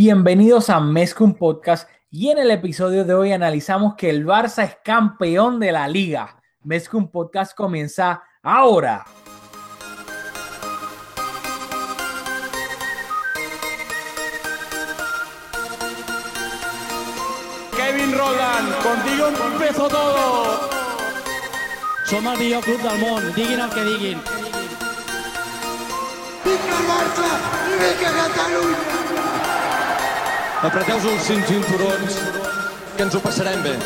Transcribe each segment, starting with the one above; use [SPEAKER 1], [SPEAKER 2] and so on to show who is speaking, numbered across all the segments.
[SPEAKER 1] Bienvenidos a Mezcum Podcast y en el episodio de hoy analizamos que el Barça es campeón de la liga. Mezcum Podcast comienza ahora.
[SPEAKER 2] Kevin Roland, contigo empezó todo.
[SPEAKER 3] Som el millor club del món, diguin el que diguin.
[SPEAKER 4] Vinga el Barça i vinga Catalunya!
[SPEAKER 2] Apreteu-vos els cinturons, que ens ho passarem bé.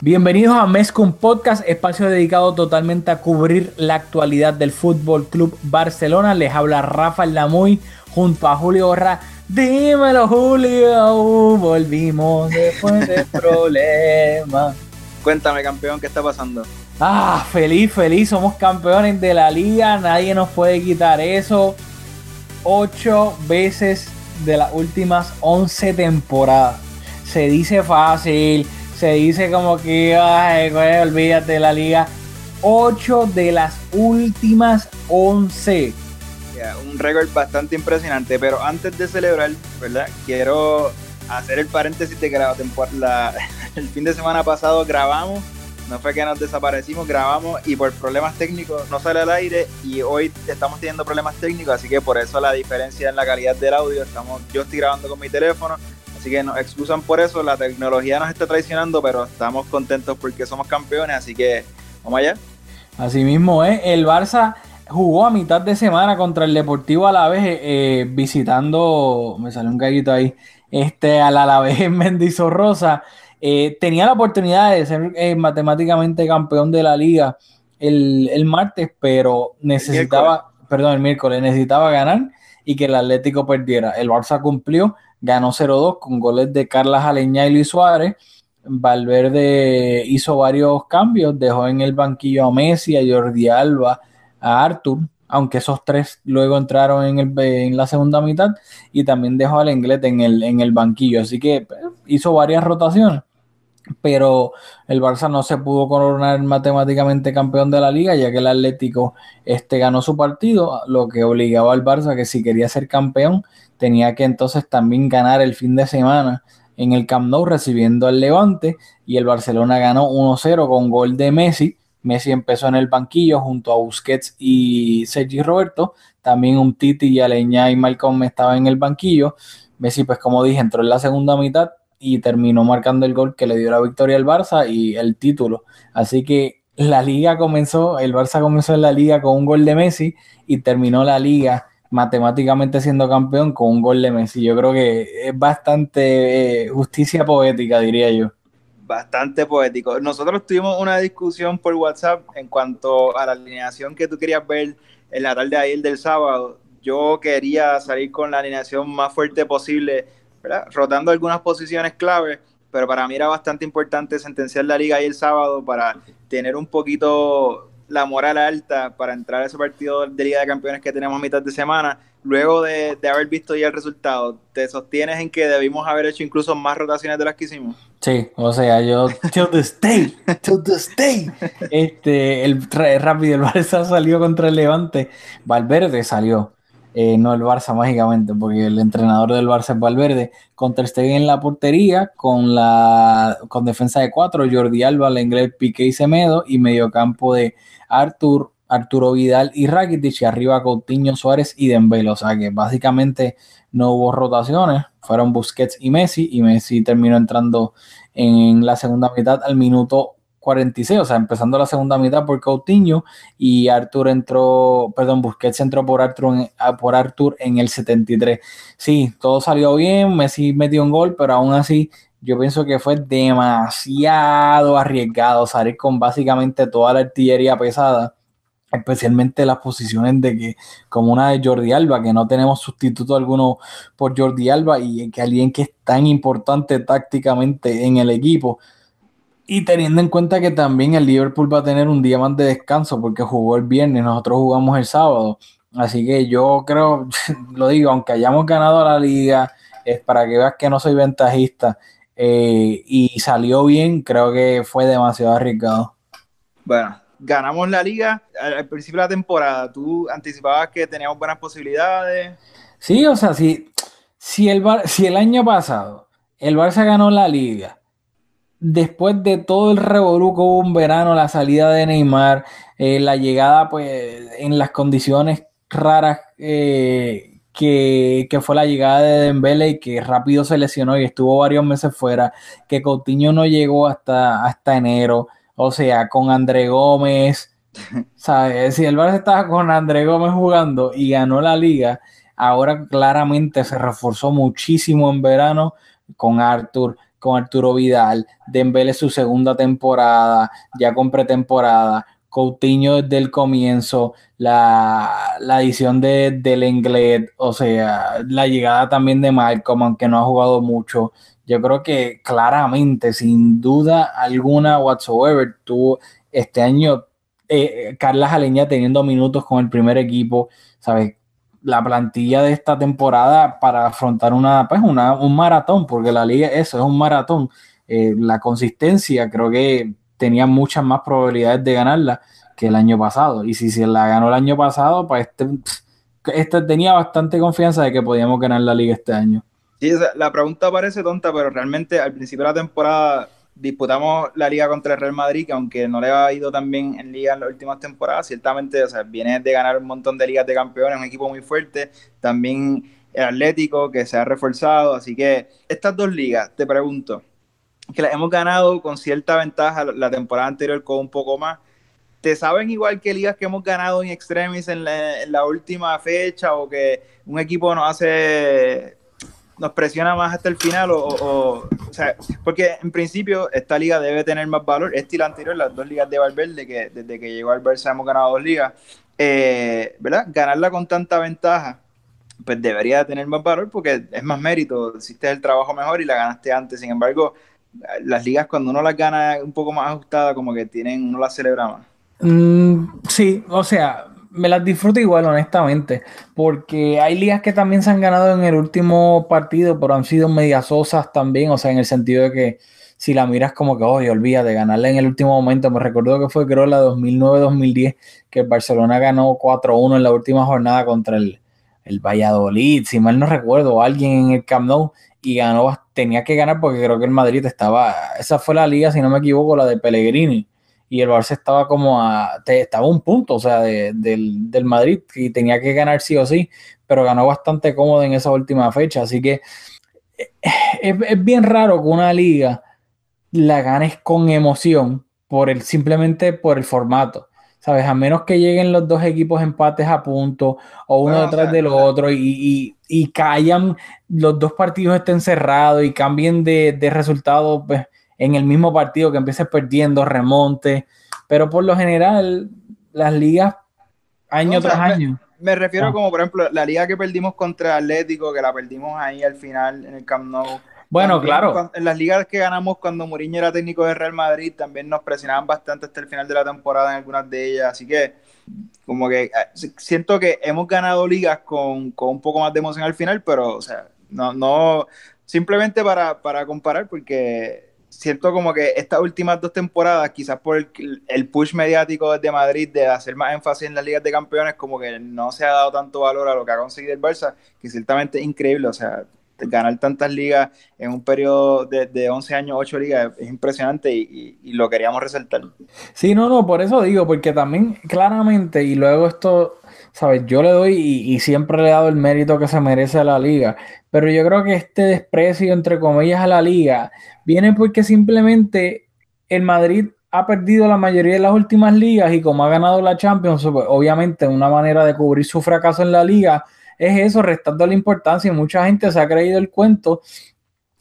[SPEAKER 1] Bienvenidos a Mezcum Podcast, espacio dedicado totalmente a cubrir la actualidad del Fútbol Club Barcelona. Les habla Rafael Lamuy junto a Julio Borra. Dímelo, Julio, volvimos después del problema.
[SPEAKER 5] Cuéntame, campeón, ¿qué está pasando?
[SPEAKER 1] Ah, feliz, feliz, somos campeones de la liga, nadie nos puede quitar eso. Ocho veces de las últimas 11 temporadas. Se dice fácil, se dice como que, ay, güey, olvídate de la liga. 8 de las últimas 11.
[SPEAKER 5] Yeah, un récord bastante impresionante, pero antes de celebrar, ¿verdad? Quiero hacer el paréntesis de que la temporada, el fin de semana pasado grabamos, no fue que nos desaparecimos, grabamos y por problemas técnicos no sale al aire y hoy estamos teniendo problemas técnicos, así que por eso la diferencia en la calidad del audio, estamos, yo estoy grabando con mi teléfono, así que nos excusan por eso, la tecnología nos está traicionando, pero estamos contentos porque somos campeones, así que vamos allá.
[SPEAKER 1] Así mismo es, el Barça jugó a mitad de semana contra el Deportivo Alavés eh, visitando, me salió un gallito ahí, este al Alavés en Mendizorrosa. Eh, tenía la oportunidad de ser eh, matemáticamente campeón de la liga el, el martes, pero necesitaba, perdón, el miércoles, necesitaba ganar y que el Atlético perdiera. El Barça cumplió, ganó 0-2 con goles de Carlas Aleña y Luis Suárez. Valverde hizo varios cambios, dejó en el banquillo a Messi, a Jordi Alba, a Artur, aunque esos tres luego entraron en, el, en la segunda mitad, y también dejó al Englet en el, en el banquillo. Así que pues, hizo varias rotaciones pero el Barça no se pudo coronar matemáticamente campeón de la liga, ya que el Atlético este, ganó su partido, lo que obligaba al Barça que si quería ser campeón, tenía que entonces también ganar el fin de semana en el Camp Nou recibiendo al Levante, y el Barcelona ganó 1-0 con gol de Messi. Messi empezó en el banquillo junto a Busquets y Sergi Roberto, también un Titi y Aleñá y Malcolm estaban en el banquillo. Messi, pues como dije, entró en la segunda mitad, y terminó marcando el gol que le dio la victoria al Barça y el título. Así que la liga comenzó, el Barça comenzó en la liga con un gol de Messi y terminó la liga matemáticamente siendo campeón con un gol de Messi. Yo creo que es bastante eh, justicia poética, diría yo.
[SPEAKER 5] Bastante poético. Nosotros tuvimos una discusión por WhatsApp en cuanto a la alineación que tú querías ver en la tarde de ayer del sábado. Yo quería salir con la alineación más fuerte posible ¿verdad? rotando algunas posiciones clave, pero para mí era bastante importante sentenciar la liga ahí el sábado para tener un poquito la moral alta para entrar a ese partido de Liga de Campeones que tenemos a mitad de semana. Luego de, de, haber visto ya el resultado, ¿te sostienes en que debimos haber hecho incluso más rotaciones de las que hicimos?
[SPEAKER 1] Sí, o sea, yo, till this day, till this day, este, el rápido, el Barça salió contra el Levante, Valverde salió, eh, no el Barça mágicamente, porque el entrenador del Barça es Valverde, con Ter Stegen en la portería, con la con defensa de cuatro, Jordi Alba, Lenglet, Piqué y Semedo, y mediocampo de Artur, Arturo Vidal y Rakitic, y arriba Coutinho, Suárez y Dembélé, o sea que básicamente no hubo rotaciones, fueron Busquets y Messi, y Messi terminó entrando en la segunda mitad al minuto 46, o sea, empezando la segunda mitad por Coutinho y Arthur entró, perdón, Busquets entró por Arthur, en, por Arthur en el 73. Sí, todo salió bien, Messi metió un gol, pero aún así yo pienso que fue demasiado arriesgado salir con básicamente toda la artillería pesada, especialmente las posiciones de que, como una de Jordi Alba, que no tenemos sustituto alguno por Jordi Alba y que alguien que es tan importante tácticamente en el equipo y teniendo en cuenta que también el Liverpool va a tener un día más de descanso porque jugó el viernes, nosotros jugamos el sábado. Así que yo creo, lo digo, aunque hayamos ganado la liga, es para que veas que no soy ventajista eh, y salió bien, creo que fue demasiado arriesgado.
[SPEAKER 5] Bueno, ganamos la liga al, principio de la temporada. ¿Tú anticipabas que teníamos buenas posibilidades?
[SPEAKER 1] Sí, o sea, sí si el, si el año pasado el Barça ganó la liga, después de todo el revolú que hubo un verano, la salida de Neymar, eh, la llegada pues en las condiciones raras eh, que, fue la llegada de Dembele y que rápido se lesionó y estuvo varios meses fuera, que Coutinho no llegó hasta, hasta enero, o sea, con André Gómez, ¿sabes? Si el Barça estaba con André Gómez jugando y ganó la liga, ahora claramente se reforzó muchísimo en verano con Arthur, con Arturo Vidal, Dembele su segunda temporada, ya con pretemporada, Coutinho desde el comienzo, la, la edición de, del inglés, o sea, la llegada también de Malcolm, aunque no ha jugado mucho. Yo creo que claramente, sin duda alguna whatsoever, tuvo este año eh, Carla Jaleña teniendo minutos con el primer equipo, ¿sabes? La plantilla de esta temporada para afrontar una, pues una, un maratón, porque la liga, eso es un maratón. Eh, la consistencia, creo que tenía muchas más probabilidades de ganarla que el año pasado. Y si se la ganó el año pasado, pues este, este tenía bastante confianza de que podíamos ganar la liga este año.
[SPEAKER 5] Sí, la pregunta parece tonta, pero realmente al principio de la temporada disputamos la liga contra el Real Madrid, que aunque no le ha ido tan bien en liga en las últimas temporadas, ciertamente o sea, viene de ganar un montón de ligas de campeones, un equipo muy fuerte, también el Atlético que se ha reforzado, así que estas dos ligas, te pregunto, que las hemos ganado con cierta ventaja la temporada anterior con un poco más. ¿Te saben igual que ligas que hemos ganado en extremis en la, última fecha o que un equipo nos hace nos presiona más hasta el final o, o, sea, porque en principio esta liga debe tener más valor, este y la anterior, las dos ligas de Valverde, que desde que llegó al Barça hemos ganado dos ligas, eh, ¿verdad? Ganarla con tanta ventaja, pues debería tener más valor porque es más mérito, hiciste el trabajo mejor y la ganaste antes, sin embargo, las ligas cuando uno las gana un poco más ajustadas, como que tienen, uno las celebra más.
[SPEAKER 1] Mm, sí, o sea, me las disfruto igual, honestamente, porque hay ligas que también se han ganado en el último partido, pero han sido medias sosas también, o sea, en el sentido de que si la miras como que, oye, de ganarle en el último momento, me recuerdo que fue creo la 2009-2010, que el Barcelona ganó 4-1 en la última jornada contra el, el Valladolid, si mal no recuerdo, alguien en el Camp Nou, y ganó, tenía que ganar porque creo que el Madrid estaba, esa fue la liga, si no me equivoco, la de Pellegrini, y el Barça estaba como a, estaba un punto, o sea, del, Madrid, y tenía que ganar sí o sí, pero ganó bastante cómodo en esa última fecha, así que eh, es, es bien raro que una liga la ganes con emoción por el, simplemente por el formato. ¿sabes? A menos que lleguen los dos equipos empates a punto o uno detrás del otro y, y, callan, los dos partidos estén cerrados y cambien de, de resultado pues, en el mismo partido que empieces perdiendo, remonte. Pero por lo general, las ligas año tras año.
[SPEAKER 5] Me, refiero ah. como, por ejemplo, la liga que perdimos contra Atlético, que la perdimos ahí al final en el Camp Nou
[SPEAKER 1] bueno, claro.
[SPEAKER 5] En las ligas que ganamos cuando Mourinho era técnico de Real Madrid también nos presionaban bastante hasta el final de la temporada en algunas de ellas. Así que como que eh, siento que hemos ganado ligas con, un poco más de emoción al final, pero o sea, no, no simplemente para, para comparar porque siento como que estas últimas dos temporadas, quizás por el, push mediático desde Madrid de hacer más énfasis en las ligas de campeones, como que no se ha dado tanto valor a lo que ha conseguido el Barça, que ciertamente es increíble, o sea, ganar tantas ligas en un periodo de, 11 años, 8 ligas, es impresionante y, lo queríamos resaltar.
[SPEAKER 1] Sí, no, no, por eso digo, porque también claramente, y luego esto, ¿sabes? Yo le doy y, siempre le he dado el mérito que se merece a la liga, pero yo creo que este desprecio, entre comillas, a la liga, viene porque simplemente el Madrid ha perdido la mayoría de las últimas ligas y como ha ganado la Champions, pues, obviamente una manera de cubrir su fracaso en la liga es eso, restando la importancia. Y mucha gente se ha creído el cuento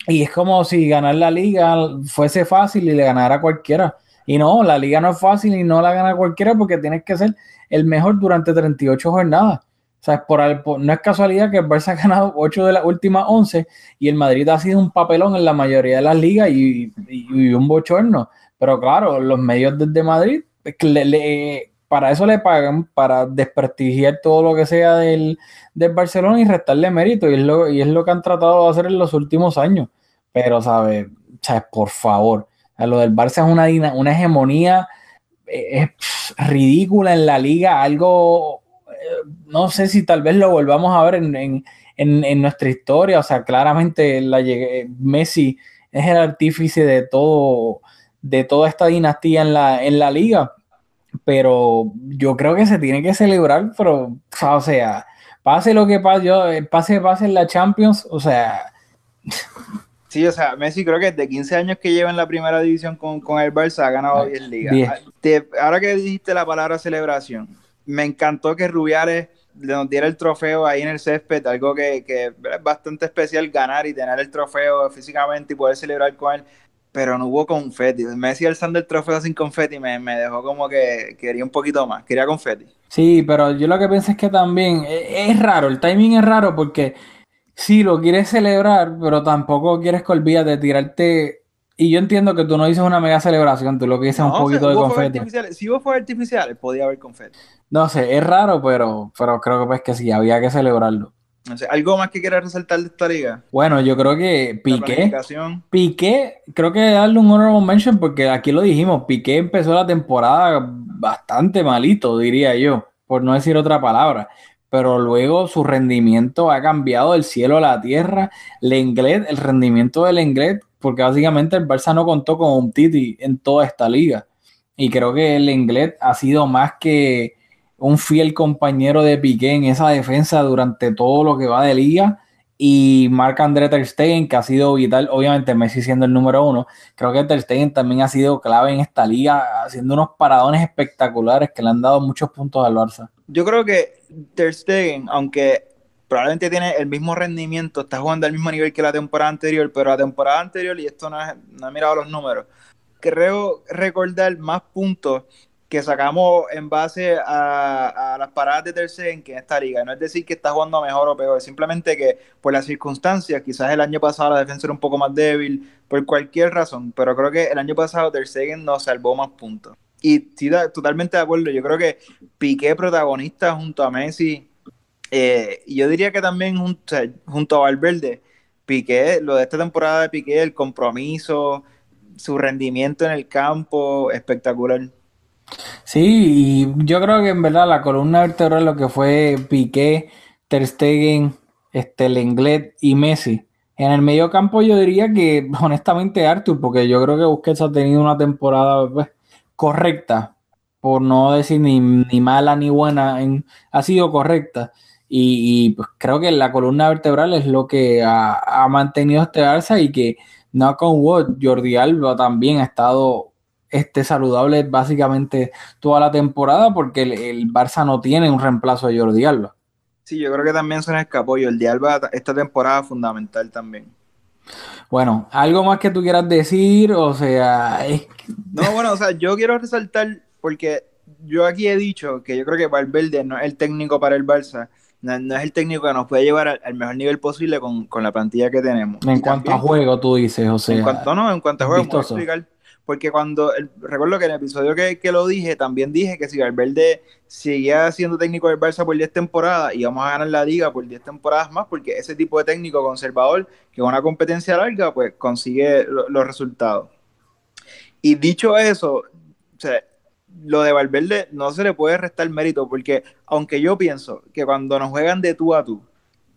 [SPEAKER 1] y es como si ganar la liga fuese fácil y le ganara cualquiera. Y no, la liga no es fácil y no la gana cualquiera porque tienes que ser el mejor durante 38 jornadas. O sea, por, no es casualidad que el Barça ha ganado 8 de las últimas 11 y el Madrid ha sido un papelón en la mayoría de las ligas y, un bochorno. Pero claro, los medios desde Madrid le, para eso le pagan, para desprestigiar todo lo que sea del, Barcelona y restarle mérito, y es, lo, y es lo que han tratado de hacer en los últimos años. Pero, ¿sabes? Por favor, lo del Barça es una, una hegemonía eh, ridícula en la liga, algo, eh, no sé si tal vez lo volvamos a ver en, en, nuestra historia. O sea, claramente la Messi es el artífice de todo, de toda esta dinastía en la, en la liga. Pero yo creo que se tiene que celebrar, pero, o sea, pase lo que pase, yo, pase, pase en la Champions, o sea.
[SPEAKER 5] Sí, o sea, Messi creo que de 15 años que lleva en la primera división con, el Barça ha ganado 10 ligas. ahora que dijiste la palabra celebración, me encantó que Rubiales nos diera el trofeo ahí en el césped, algo que, que, es bastante especial ganar y tener el trofeo físicamente y poder celebrar con él, pero no hubo confeti. Messi alzando el trofeo sin confeti me, me dejó como que quería un poquito más, quería confeti.
[SPEAKER 1] Sí, pero yo lo que pienso es que también es, es raro, el timing es raro porque sí lo quieres celebrar, pero tampoco quieres que olvides de tirarte. Y yo entiendo que tú no dices una mega celebración, tú lo que dices es un poquito de confeti.
[SPEAKER 5] Si vos fuera artificial, podía haber confeti.
[SPEAKER 1] No sé, es raro, pero, pero creo que pues que sí, había que celebrarlo.
[SPEAKER 5] No sé, ¿algo más que quieras resaltar de esta liga?
[SPEAKER 1] Bueno, yo creo que Piqué, Piqué, creo que darle un honorable mention porque aquí lo dijimos, Piqué empezó la temporada bastante malito, diría yo, por no decir otra palabra pero luego su rendimiento ha cambiado del cielo a la tierra. Lenglet, el rendimiento del Lenglet, porque básicamente el Barça no contó con un Titi en toda esta liga. Y creo que el Lenglet ha sido más que un fiel compañero de Piqué en esa defensa durante todo lo que va de liga. Y Marc André Ter Stegen, que ha sido vital, obviamente Messi siendo el número uno, creo que Ter Stegen también ha sido clave en esta liga, haciendo unos paradones espectaculares que le han dado muchos puntos al Barça.
[SPEAKER 5] Yo creo que Ter Stegen, aunque probablemente tiene el mismo rendimiento, está jugando al mismo nivel que la temporada anterior, pero la temporada anterior, y esto no, es, no mirado los números, creo recordar más puntos que sacamos en base a, las paradas de Ter Stegen que en esta liga. No es decir que está jugando mejor o peor, simplemente que por las circunstancias, quizás el año pasado la defensa era un poco más débil, por cualquier razón, pero creo que el año pasado Ter Stegen nos salvó más puntos. Y sí, totalmente de acuerdo. Yo creo que Piqué protagonista junto a Messi. Eh, yo diría que también junto, junto a Valverde, Piqué, lo de esta temporada de Piqué, el compromiso, su rendimiento en el campo, espectacular.
[SPEAKER 1] Sí, y yo creo que en verdad la columna vertebral lo que fue Piqué, Ter Stegen, este, Lenglet y Messi. En el medio campo yo diría que honestamente Arthur, porque yo creo que Busquets ha tenido una temporada pues, correcta, por no decir ni, mala ni buena, en, ha sido correcta. Y, pues creo que la columna vertebral es lo que ha, mantenido este Barça y que no con Wood, Jordi Alba también ha estado este, saludable básicamente toda la temporada porque el, Barça no tiene un reemplazo de Jordi Alba.
[SPEAKER 5] Sí, yo creo que también se nos escapó Jordi Alba esta temporada fundamental también.
[SPEAKER 1] Bueno, ¿algo más que tú quieras decir? O sea,
[SPEAKER 5] No, bueno, o sea, yo quiero resaltar, porque yo aquí he dicho que yo creo que Valverde no es el técnico para el Barça, no, es el técnico que nos puede llevar al, mejor nivel posible con, la plantilla que tenemos.
[SPEAKER 1] En cuanto a juego, tú dices, o sea...
[SPEAKER 5] En cuanto, no, en cuanto a juego, explicar porque cuando, recuerdo que en el episodio que, lo dije, también dije que si Valverde seguía siendo técnico del Barça por 10 temporadas, íbamos a ganar la liga por 10 temporadas más, porque ese tipo de técnico conservador, que una competencia larga, pues consigue los resultados. Y dicho eso, lo de Valverde no se le puede restar mérito, porque aunque yo pienso que cuando nos juegan de tú a tú,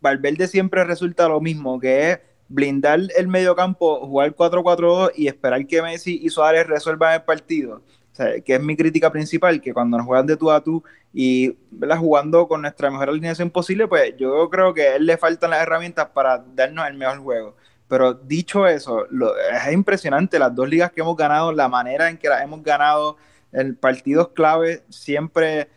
[SPEAKER 5] Valverde siempre resulta lo mismo, que es blindar el mediocampo, jugar 4-4-2 y esperar que Messi y Suárez resuelvan el partido. O sea, que es mi crítica principal, que cuando nos juegan de tú a tú y jugando con nuestra mejor alineación posible, pues yo creo que a él le faltan las herramientas para darnos el mejor juego. Pero dicho eso, es impresionante las dos ligas que hemos ganado, la manera en que las hemos ganado, en partidos clave, siempre,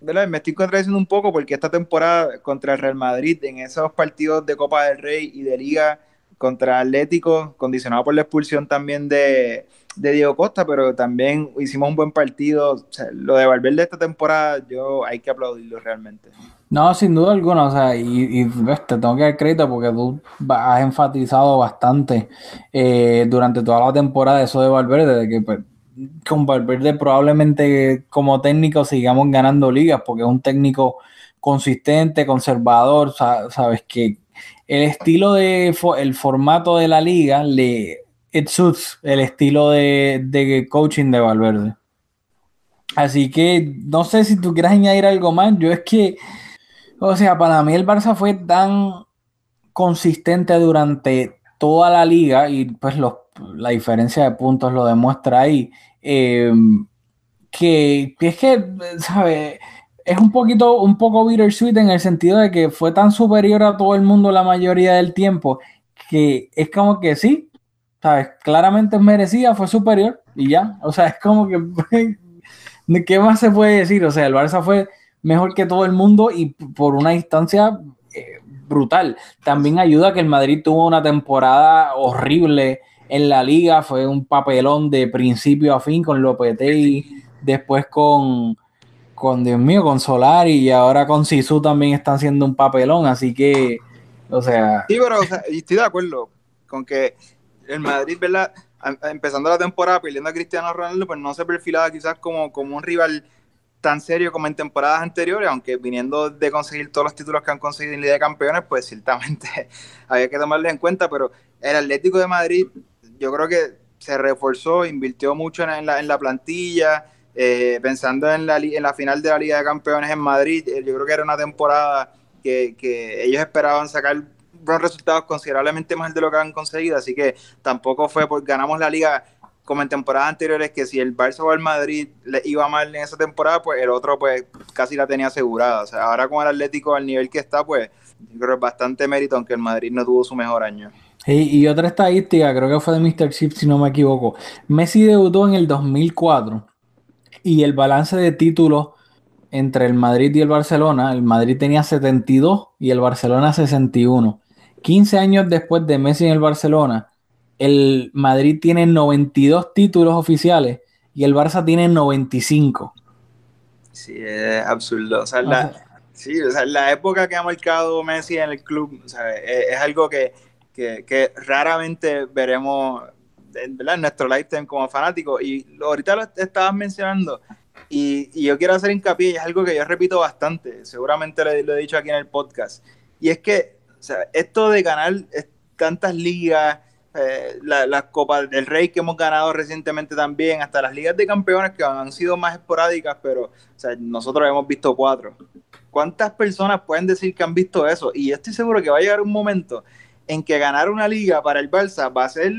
[SPEAKER 5] ¿verdad? me estoy contradiciendo un poco porque esta temporada contra el Real Madrid, en esos partidos de Copa del Rey y de Liga, contra Atlético, condicionado por la expulsión también de, Diego Costa, pero también hicimos un buen partido. lo de Valverde esta temporada, yo hay que aplaudirlo realmente.
[SPEAKER 1] No, sin duda alguna, o sea, y, te tengo que dar crédito porque tú has enfatizado bastante eh, durante toda la temporada eso de Valverde, de que pues, con Valverde probablemente como técnico sigamos ganando ligas porque es un técnico consistente, conservador, sabes que el estilo de el formato de la liga le it el estilo de, coaching de Valverde. Así que no sé si tú quieres añadir algo más. Yo es que, o sea, para mí el Barça fue tan consistente durante toda la liga y pues los, la diferencia de puntos lo demuestra ahí. Eh, que, que, es que, ¿sabes? Es un poquito, un poco bittersweet en el sentido de que fue tan superior a todo el mundo la mayoría del tiempo que es como que sí, ¿sabes? Claramente merecía, fue superior y ya. O sea, es como que, ¿qué más se puede decir? O sea, el Barça fue mejor que todo el mundo y por una distancia eh, brutal. También ayuda que el Madrid tuvo una temporada horrible en la liga, fue un papelón de principio a fin con Lopetegui, después con, con Dios mío, con Solari y ahora con Sisu también están haciendo un papelón, así que, o sea...
[SPEAKER 5] Sí, pero estoy de acuerdo con que el Madrid, ¿verdad? Empezando la temporada pidiendo a Cristiano Ronaldo, pues no se perfilaba quizás como, como un rival tan serio como en temporadas anteriores, aunque viniendo de conseguir todos los títulos que han conseguido en Liga de Campeones, pues ciertamente había que tomarlo en cuenta, pero el Atlético de Madrid yo creo que se reforzó, invirtió mucho en la, en la plantilla, eh, pensando en la, en la final de la Liga de Campeones en Madrid, eh, yo creo que era una temporada que, que ellos esperaban sacar buenos resultados considerablemente más de lo que han conseguido, así que tampoco fue porque ganamos la liga como en temporadas anteriores que si el Barça o el Madrid le iba mal en esa temporada, pues el otro pues casi la tenía asegurada. Ahora con el Atlético al nivel que está, pues yo creo que es bastante mérito, aunque el Madrid no tuvo su mejor año.
[SPEAKER 1] y otra estadística, creo que fue de Mr. Chip, si no me equivoco. Messi debutó en el 2004 y el balance de títulos entre el Madrid y el Barcelona, el Madrid tenía 72 y el Barcelona 61. 15 años después de Messi en el Barcelona, el Madrid tiene 92 títulos oficiales y el Barça tiene 95.
[SPEAKER 5] Sí, es absurdo. O sea, la, sí, o sea, la época que ha marcado Messi en el club o sea, es, algo que, que, que, raramente veremos en, en nuestro lifetime como fanáticos. Y ahorita lo estabas mencionando. Y, y, yo quiero hacer hincapié, y es algo que yo repito bastante, seguramente lo, lo he dicho aquí en el podcast. Y es que o sea, esto de ganar tantas ligas, eh, las Copas del Rey que hemos ganado recientemente también, hasta las ligas de campeones que han sido más esporádicas, pero o sea, nosotros hemos visto cuatro. ¿Cuántas personas pueden decir que han visto eso? Y yo estoy seguro que va a llegar un momento en que ganar una liga para el Barça va a ser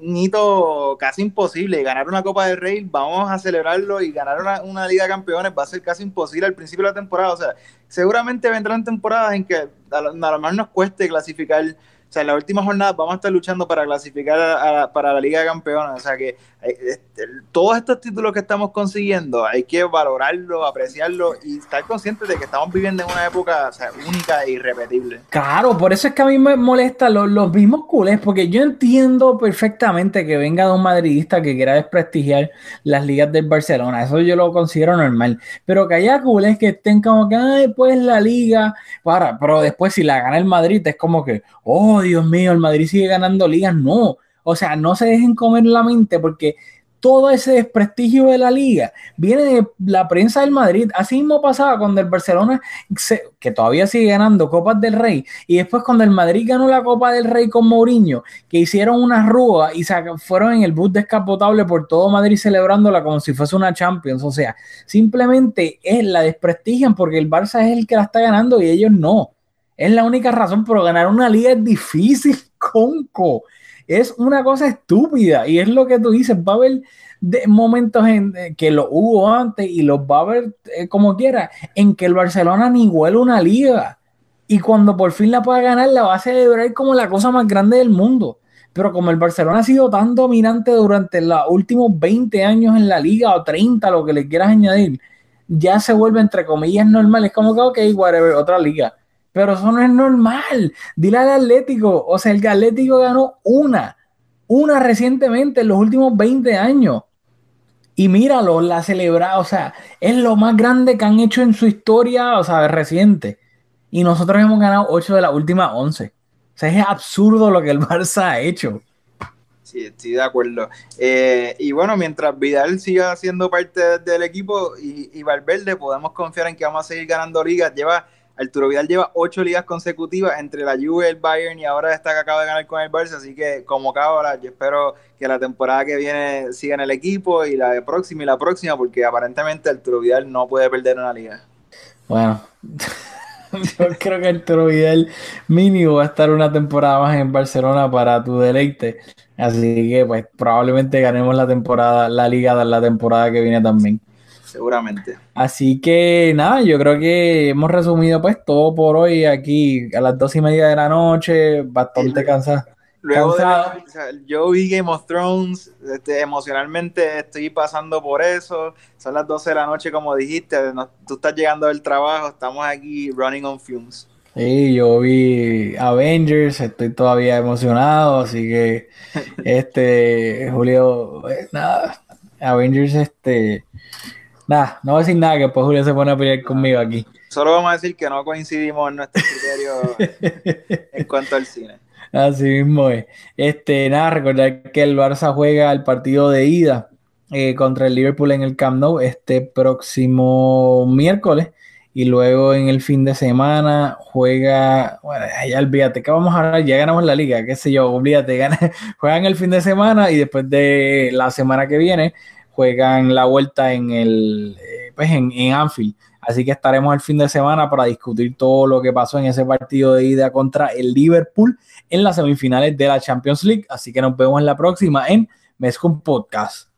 [SPEAKER 5] hito casi imposible. Ganar una Copa del Rey, vamos a celebrarlo y ganar una, Liga de Campeones va a ser casi imposible al principio de la temporada. O sea, seguramente vendrán temporadas en que a lo, a nos cueste clasificar sea, en la última jornada vamos a estar luchando para clasificar para la Liga de Campeones. O sea que todos estos títulos que estamos consiguiendo hay que valorarlo, apreciarlo y estar conscientes de que estamos viviendo en una época única e irrepetible.
[SPEAKER 1] Claro, por eso es que a mí me molesta los, los mismos culés, porque yo entiendo perfectamente que venga de un madridista que quiera desprestigiar las ligas del Barcelona. Eso yo lo considero normal. Pero que haya culés que estén como que, ay, pues la liga, para, pero después si la gana el Madrid es como que, oh, Dios mío, el Madrid sigue ganando ligas. No, o sea, no se dejen comer la mente porque todo ese desprestigio de la liga viene de la prensa del Madrid. Así mismo pasaba cuando el Barcelona, que todavía sigue ganando Copas del Rey, y después cuando el Madrid ganó la Copa del Rey con Mourinho, que hicieron una rúa y fueron en el bus descapotable por todo Madrid celebrándola como si fuese una Champions. O sea, simplemente es la desprestigian porque el Barça es el que la está ganando y ellos no. Es la única razón, pero ganar una liga es difícil, conco. Es una cosa estúpida y es lo que tú dices. Va a haber momentos en que lo hubo antes y los va a haber eh, como quiera, en que el Barcelona ni huele una liga. Y cuando por fin la pueda ganar, la va a celebrar como la cosa más grande del mundo. Pero como el Barcelona ha sido tan dominante durante los últimos 20 años en la liga o 30, lo que le quieras añadir, ya se vuelve entre comillas normal. Es como que, ok, whatever, otra liga pero eso no es normal. Dile al Atlético, o sea, el Atlético ganó una, una recientemente en los últimos 20 años. Y míralo, la celebra, o sea, es lo más grande que han hecho en su historia, o sea, reciente. Y nosotros hemos ganado 8 de las últimas 11. O sea, es absurdo lo que el Barça ha hecho.
[SPEAKER 5] Sí, estoy de acuerdo. Eh, y bueno, mientras Vidal siga siendo parte del equipo y, y Valverde, podemos confiar en que vamos a seguir ganando ligas. Lleva Arturo Vidal lleva ocho ligas consecutivas entre la Juve, el Bayern y ahora está que acaba de ganar con el Barça, así que como cabra, yo espero que la temporada que viene siga en el equipo y la próxima y la próxima, porque aparentemente Arturo Vidal no puede perder una liga.
[SPEAKER 1] Bueno, Yo creo que Arturo Vidal mínimo va a estar una temporada más en Barcelona para tu deleite. Así que pues probablemente ganemos la temporada, la liga de la temporada que viene también.
[SPEAKER 5] Seguramente.
[SPEAKER 1] Así que nada, yo creo que hemos resumido pues todo por hoy aquí a las dos y media de la noche, bastante cansado.
[SPEAKER 5] Luego de,
[SPEAKER 1] Cansado.
[SPEAKER 5] o sea, yo vi Game of Thrones, este, emocionalmente estoy pasando por eso. Son las 12 de la noche, como dijiste. no- tú estás llegando del trabajo, estamos aquí running on fumes.
[SPEAKER 1] Sí, yo vi Avengers, estoy todavía emocionado, así que este Julio, pues, nada, Avengers, este, nada, no voy a decir nada que después Julio se pone a pelear conmigo aquí.
[SPEAKER 5] Solo vamos a decir que no coincidimos en nuestros criterios en cuanto al cine.
[SPEAKER 1] Así mismo es. Este, nada, recordar que el Barça juega el partido de ida eh, contra el Liverpool en el Camp Nou este próximo miércoles y luego en el fin de semana juega, bueno, ya olvídate que vamos a hablar, ya ganamos la liga, qué sé yo, olvídate, gana- juegan el fin de semana y después de la semana que viene juegan la vuelta en el, eh, pues en, Anfield. Así que estaremos el fin de semana para discutir todo lo que pasó en ese partido de ida contra el Liverpool en las semifinales de la Champions League. Así que nos vemos en la próxima en Mezcum Podcast.